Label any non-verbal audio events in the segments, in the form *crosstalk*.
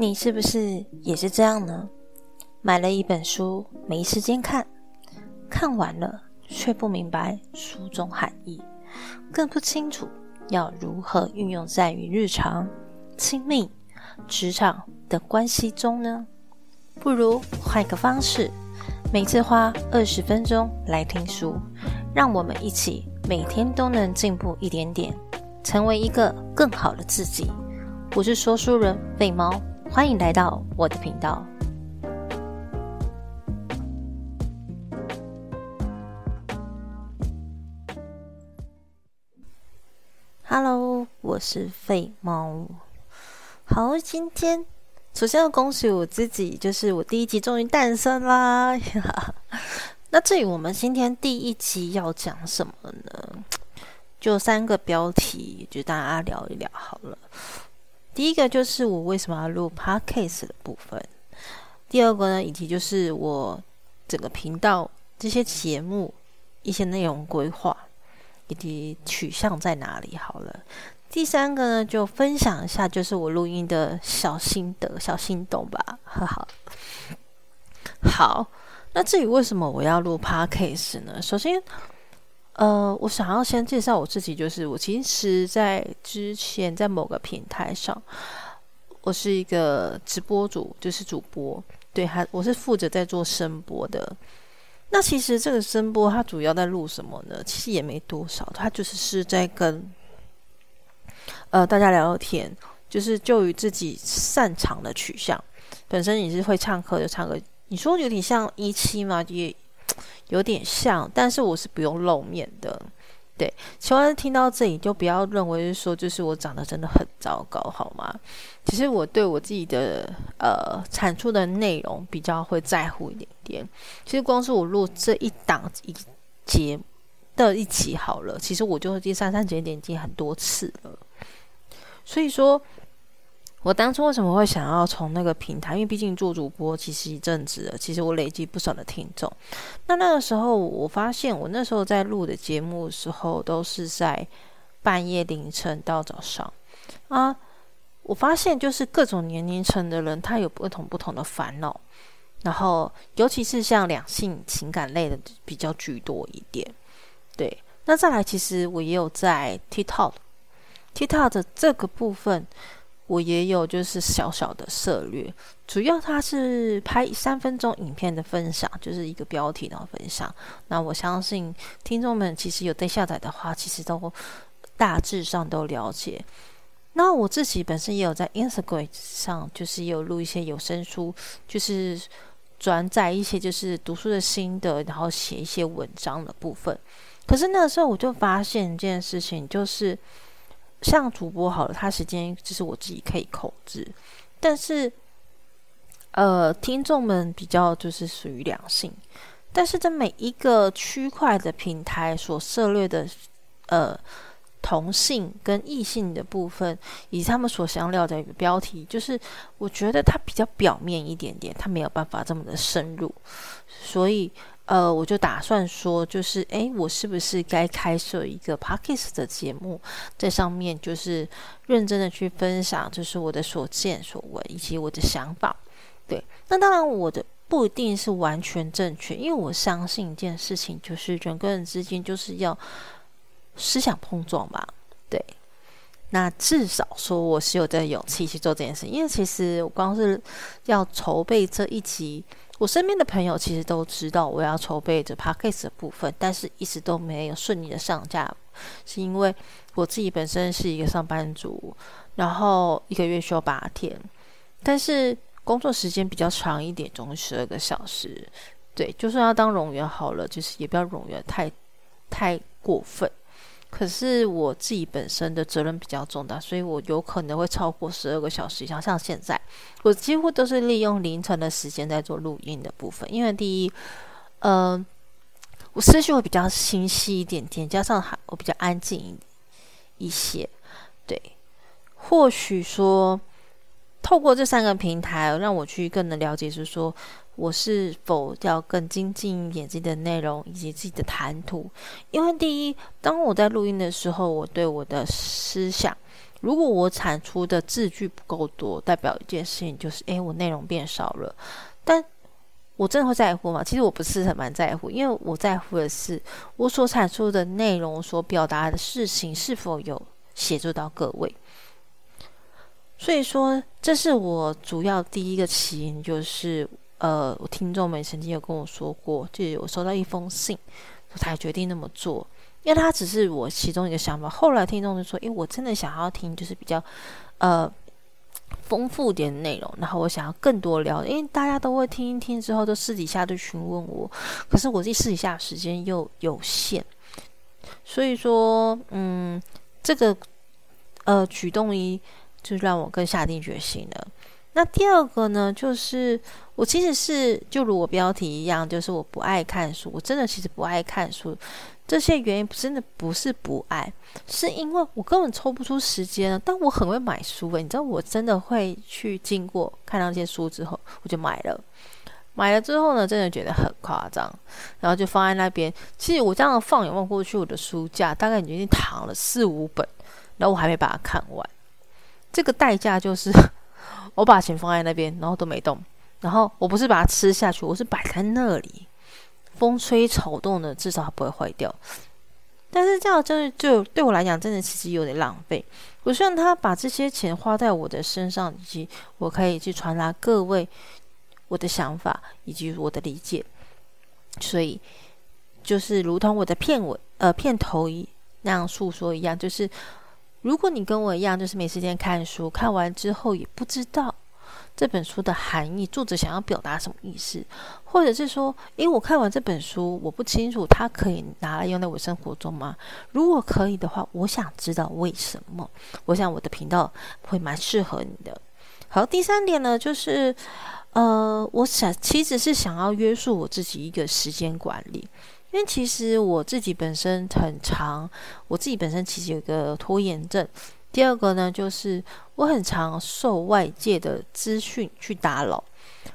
你是不是也是这样呢？买了一本书，没时间看，看完了却不明白书中含义，更不清楚要如何运用在于日常、亲密、职场的关系中呢？不如换个方式，每次花二十分钟来听书，让我们一起每天都能进步一点点，成为一个更好的自己。我是说书人贝猫。欢迎来到我的频道。Hello，我是废猫。好，今天首先要恭喜我自己，就是我第一集终于诞生啦！*laughs* 那至于我们今天第一集要讲什么呢？就三个标题，就大家聊一聊好了。第一个就是我为什么要录 podcast 的部分，第二个呢，以及就是我整个频道这些节目一些内容规划以及取向在哪里。好了，第三个呢，就分享一下就是我录音的小心得、小心动吧。*laughs* 哈哈。好，那至于为什么我要录 podcast 呢？首先。呃，我想要先介绍我自己，就是我其实，在之前在某个平台上，我是一个直播主，就是主播，对，还我是负责在做声播的。那其实这个声波它主要在录什么呢？其实也没多少，它就是是在跟呃大家聊聊天，就是就于自己擅长的取向。本身你是会唱歌就唱歌，你说有点像一期嘛，也。有点像，但是我是不用露面的。对，希望听到这里就不要认为是说，就是我长得真的很糟糕，好吗？其实我对我自己的呃产出的内容比较会在乎一点点。其实光是我录这一档一节的一集好了，其实我就第三三节点击很多次了。所以说。我当初为什么会想要从那个平台？因为毕竟做主播其实一阵子了，其实我累积不少的听众。那那个时候，我发现我那时候在录的节目的时候，都是在半夜凌晨到早上啊。我发现就是各种年龄层的人，他有不同不同的烦恼，然后尤其是像两性情感类的比较居多一点。对，那再来，其实我也有在 TikTok，TikTok 的这个部分。我也有就是小小的策略，主要它是拍三分钟影片的分享，就是一个标题然后分享。那我相信听众们其实有在下载的话，其实都大致上都了解。那我自己本身也有在 Instagram 上，就是有录一些有声书，就是转载一些就是读书的心得，然后写一些文章的部分。可是那个时候我就发现一件事情，就是。像主播好了，他时间就是我自己可以控制，但是，呃，听众们比较就是属于良性，但是在每一个区块的平台所涉略的，呃，同性跟异性的部分，以及他们所想聊的一个标题，就是我觉得它比较表面一点点，它没有办法这么的深入，所以。呃，我就打算说，就是诶，我是不是该开设一个 podcast 的节目，在上面就是认真的去分享，就是我的所见所闻以及我的想法。对，那当然我的不一定是完全正确，因为我相信一件事情，就是人跟人之间就是要思想碰撞吧。对，那至少说我是有这个勇气去做这件事，因为其实我光是要筹备这一集。我身边的朋友其实都知道我要筹备着 podcast 的部分，但是一直都没有顺利的上架，是因为我自己本身是一个上班族，然后一个月休八天，但是工作时间比较长一点，总共十二个小时。对，就算要当冗员好了，就是也不要冗员太太过分。可是我自己本身的责任比较重大，所以我有可能会超过十二个小时以上。像现在，我几乎都是利用凌晨的时间在做录音的部分。因为第一，嗯，我思绪会比较清晰一点点，加上还我比较安静一些。对，或许说透过这三个平台，让我去更能了解，是说。我是否要更精进一点自己的内容以及自己的谈吐？因为第一，当我在录音的时候，我对我的思想如果我产出的字句不够多，代表一件事情就是，诶，我内容变少了。但我真的会在乎吗？其实我不是很蛮在乎，因为我在乎的是我所产出的内容，所表达的事情是否有协助到各位。所以说，这是我主要第一个起因，就是呃，我听众们曾经有跟我说过，就有收到一封信，才决定那么做。因为他只是我其中一个想法，后来听众就说：“诶，我真的想要听，就是比较呃丰富点的内容，然后我想要更多聊，因为大家都会听一听之后，都私底下都询问我，可是我自己私底下时间又有限，所以说，嗯，这个呃举动一就让我更下定决心了。那第二个呢，就是我其实是就如我标题一样，就是我不爱看书，我真的其实不爱看书。”这些原因真的不是不爱，是因为我根本抽不出时间。但我很会买书诶，你知道，我真的会去经过看到这些书之后，我就买了。买了之后呢，真的觉得很夸张，然后就放在那边。其实我这样放眼望过去，我的书架大概已经躺了四五本，然后我还没把它看完。这个代价就是 *laughs* 我把钱放在那边，然后都没动。然后我不是把它吃下去，我是摆在那里。风吹草动的，至少它不会坏掉。但是这样真的就对我来讲，真的其实有点浪费。我希望他把这些钱花在我的身上，以及我可以去传达各位我的想法以及我的理解。所以就是如同我的片尾呃片头一那样诉说一样，就是如果你跟我一样，就是没时间看书，看完之后也不知道。这本书的含义，作者想要表达什么意思，或者是说，诶，我看完这本书，我不清楚它可以拿来用在我生活中吗？如果可以的话，我想知道为什么。我想我的频道会蛮适合你的。好，第三点呢，就是，呃，我想其实是想要约束我自己一个时间管理，因为其实我自己本身很长，我自己本身其实有一个拖延症。第二个呢，就是我很常受外界的资讯去打扰，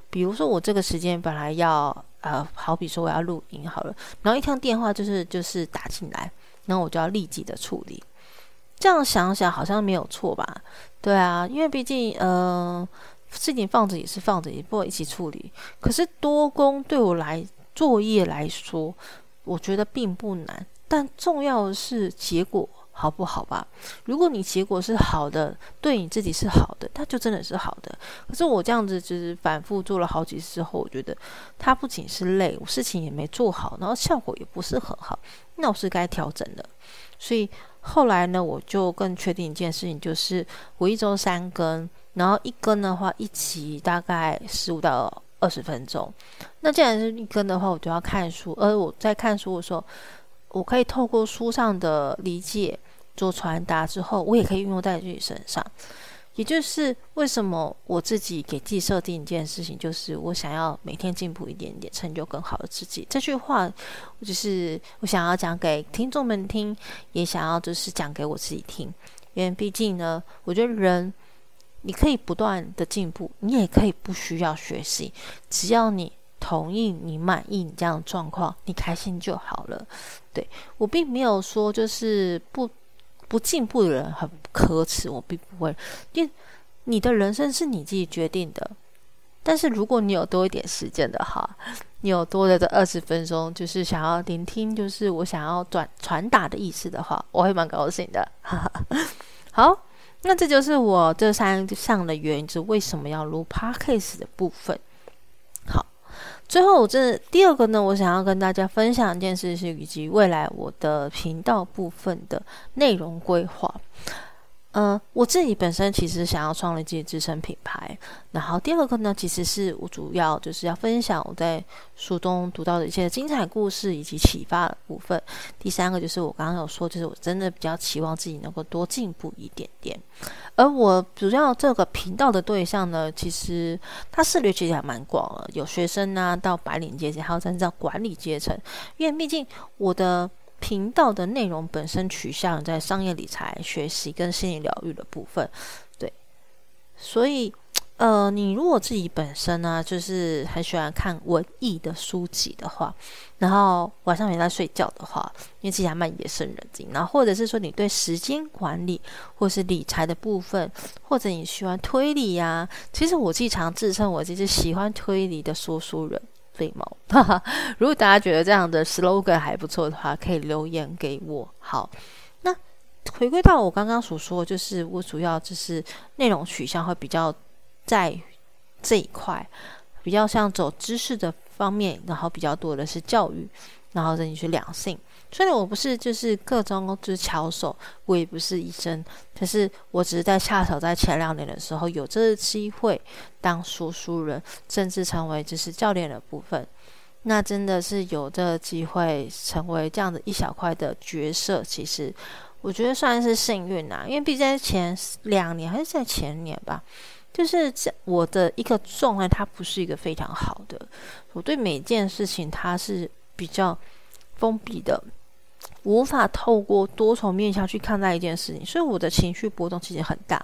比如说我这个时间本来要呃，好比说我要录音好了，然后一通电话就是就是打进来，然后我就要立即的处理。这样想想好像没有错吧？对啊，因为毕竟呃，事情放着也是放着，也不会一起处理。可是多工对我来作业来说，我觉得并不难，但重要的是结果。好不好吧？如果你结果是好的，对你自己是好的，那就真的是好的。可是我这样子就是反复做了好几次之后，我觉得它不仅是累，我事情也没做好，然后效果也不是很好，那我是该调整的。所以后来呢，我就更确定一件事情，就是我一周三更，然后一更的话一集大概十五到二十分钟。那既然是一根的话，我就要看书，而我在看书的时候。我可以透过书上的理解做传达之后，我也可以运用在自己身上。也就是为什么我自己给自己设定一件事情，就是我想要每天进步一点点，成就更好的自己。这句话，就是我想要讲给听众们听，也想要就是讲给我自己听。因为毕竟呢，我觉得人你可以不断的进步，你也可以不需要学习，只要你。同意你满意你这样的状况，你开心就好了。对我并没有说就是不不进步的人很可耻，我并不会。因为你的人生是你自己决定的。但是如果你有多一点时间的话，你有多的这二十分钟，就是想要聆听，就是我想要转传达的意思的话，我会蛮高兴的。*laughs* 好，那这就是我这三项的原因，是为什么要录 podcast 的部分。好。最后，这第二个呢，我想要跟大家分享一件事是，以及未来我的频道部分的内容规划。呃，我自己本身其实想要创立自己自身品牌，然后第二个呢，其实是我主要就是要分享我在书中读到的一些精彩故事以及启发的部分。第三个就是我刚刚有说，就是我真的比较期望自己能够多进步一点点。而我主要这个频道的对象呢，其实它涉猎其实还蛮广了，有学生啊，到白领阶级，还有甚至到管理阶层，因为毕竟我的。频道的内容本身取向在商业理财、学习跟心理疗愈的部分，对，所以呃，你如果自己本身呢，就是很喜欢看文艺的书籍的话，然后晚上没在睡觉的话，因为自己还蛮夜深人静，然后或者是说你对时间管理或是理财的部分，或者你喜欢推理呀，其实我经常自称我就是喜欢推理的说书人，费毛。哈哈。如果大家觉得这样的 slogan 还不错的话，可以留言给我。好，那回归到我刚刚所说，就是我主要就是内容取向会比较。在这一块，比较像走知识的方面，然后比较多的是教育，然后再你去两性。虽然我不是就是各种就是巧手，我也不是医生，可是我只是在恰巧在前两年的时候有这个机会当说书人，甚至成为就是教练的部分。那真的是有这个机会成为这样的一小块的角色，其实我觉得算是幸运啊，因为毕竟在前两年还是在前年吧。就是这我的一个状态，它不是一个非常好的。我对每件事情，它是比较封闭的，无法透过多重面向去看待一件事情，所以我的情绪波动其实很大。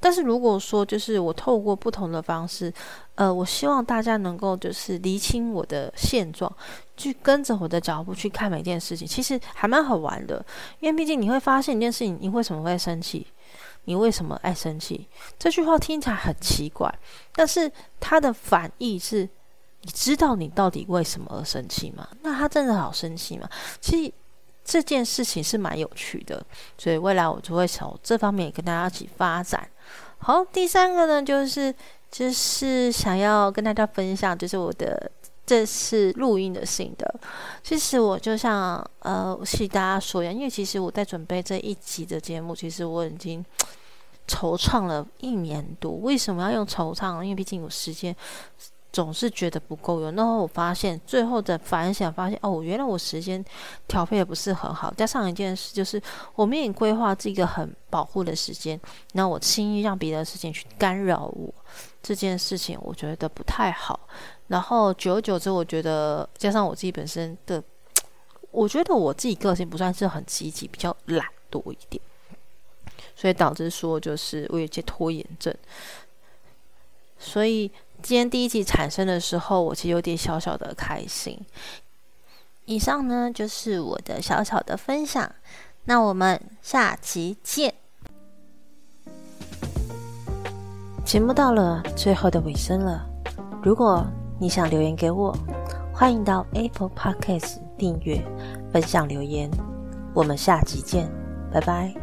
但是如果说，就是我透过不同的方式，呃，我希望大家能够就是厘清我的现状，去跟着我的脚步去看每件事情，其实还蛮好玩的。因为毕竟你会发现一件事情，你为什么会生气？你为什么爱生气？这句话听起来很奇怪，但是它的反义是：你知道你到底为什么而生气吗？那他真的好生气吗？其实这件事情是蛮有趣的，所以未来我就会从这方面跟大家一起发展。好，第三个呢，就是就是想要跟大家分享，就是我的这次录音的心得。其实我就像呃，是大家说一样，因为其实我在准备这一集的节目，其实我已经。惆怅了一年多，为什么要用惆怅？因为毕竟有时间，总是觉得不够用。然后我发现最后的反省，发现哦，原来我时间调配的不是很好。加上一件事，就是我没有规划这个很保护的时间，那我轻易让别的事情去干扰我，这件事情我觉得不太好。然后久而久之，我觉得加上我自己本身的，我觉得我自己个性不算是很积极，比较懒惰一点。所以导致说，就是我有些拖延症。所以今天第一集产生的时候，我其实有点小小的开心。以上呢就是我的小小的分享，那我们下期见。节目到了最后的尾声了，如果你想留言给我，欢迎到 Apple Podcast 订阅、分享留言。我们下集见，拜拜。